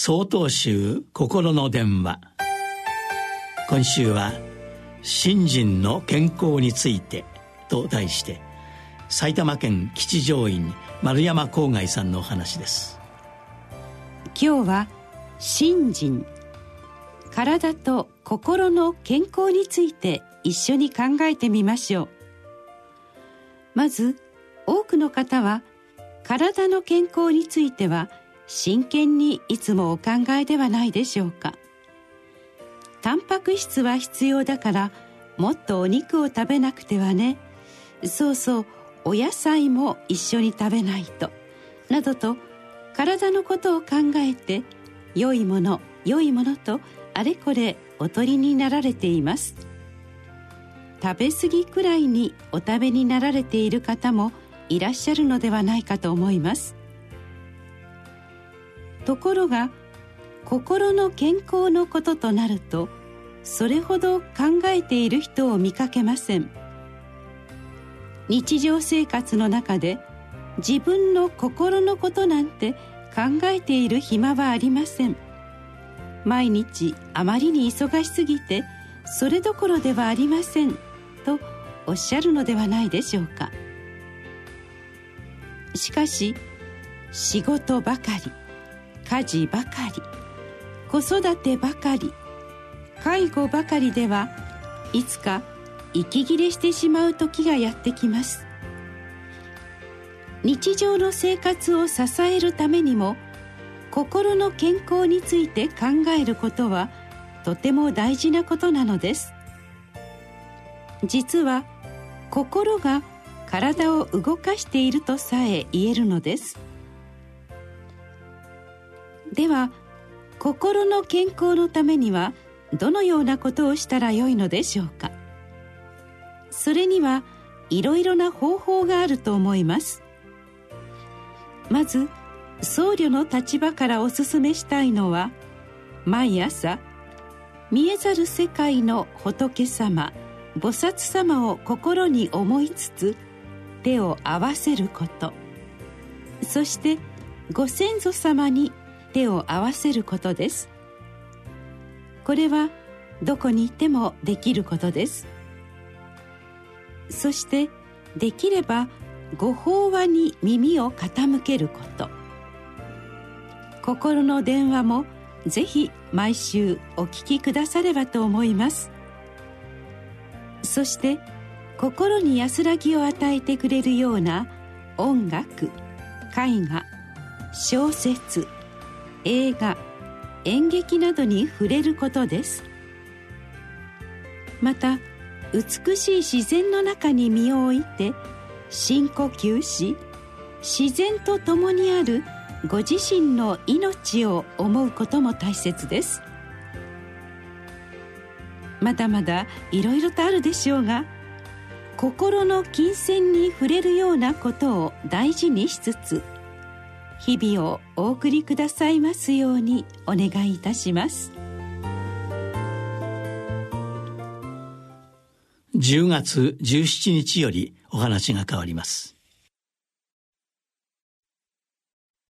総統集心の電話。今週は「信心の健康について」と題して埼玉県吉祥院丸山郊外さんのお話です。今日は「信心」体と心の健康について一緒に考えてみましょう。まず多くの方は体の健康については真剣にいつもお考えではないでしょうか。タンパク質は必要だからもっとお肉を食べなくてはね。そうそうお野菜も一緒に食べないと。などと体のことを考えて良いもの良いものとあれこれおとりになられています。食べ過ぎくらいにお食べになられている方もいらっしゃるのではないかと思います。ところが心の健康のこととなるとそれほど考えている人を見かけません。日常生活の中で自分の心のことなんて考えている暇はありません。毎日あまりに忙しすぎてそれどころではありません。とおっしゃるのではないでしょうか。しかし仕事ばかり。家事ばかり。子育てばかり。介護ばかりではいつか息切れしてしまう時がやってきます。日常の生活を支えるためにも心の健康について考えることはとても大事なことなのです。実は心が体を動かしているとさえ言えるのです。では心の健康のためにはどのようなことをしたらよいのでしょうか？それにはいろいろな方法があると思います。まず僧侶の立場からお勧めしたいのは毎朝見えざる世界の仏様菩薩様を心に思いつつ手を合わせること。そしてご先祖様に手を合わせることです。これはどこにいてもできることです。そしてできればご法話に耳を傾けること。心の電話もぜひ毎週お聞きくださればと思います。そして心に安らぎを与えてくれるような音楽絵画小説映画演劇などに触れることです。また美しい自然の中に身を置いて深呼吸し自然と共にあるご自身の命を思うことも大切です。まだまだいろいろとあるでしょうが心の金銭に触れるようなことを大事にしつつ日々をお送りくださいますようにお願いいたします。10月17日よりお話が変わります。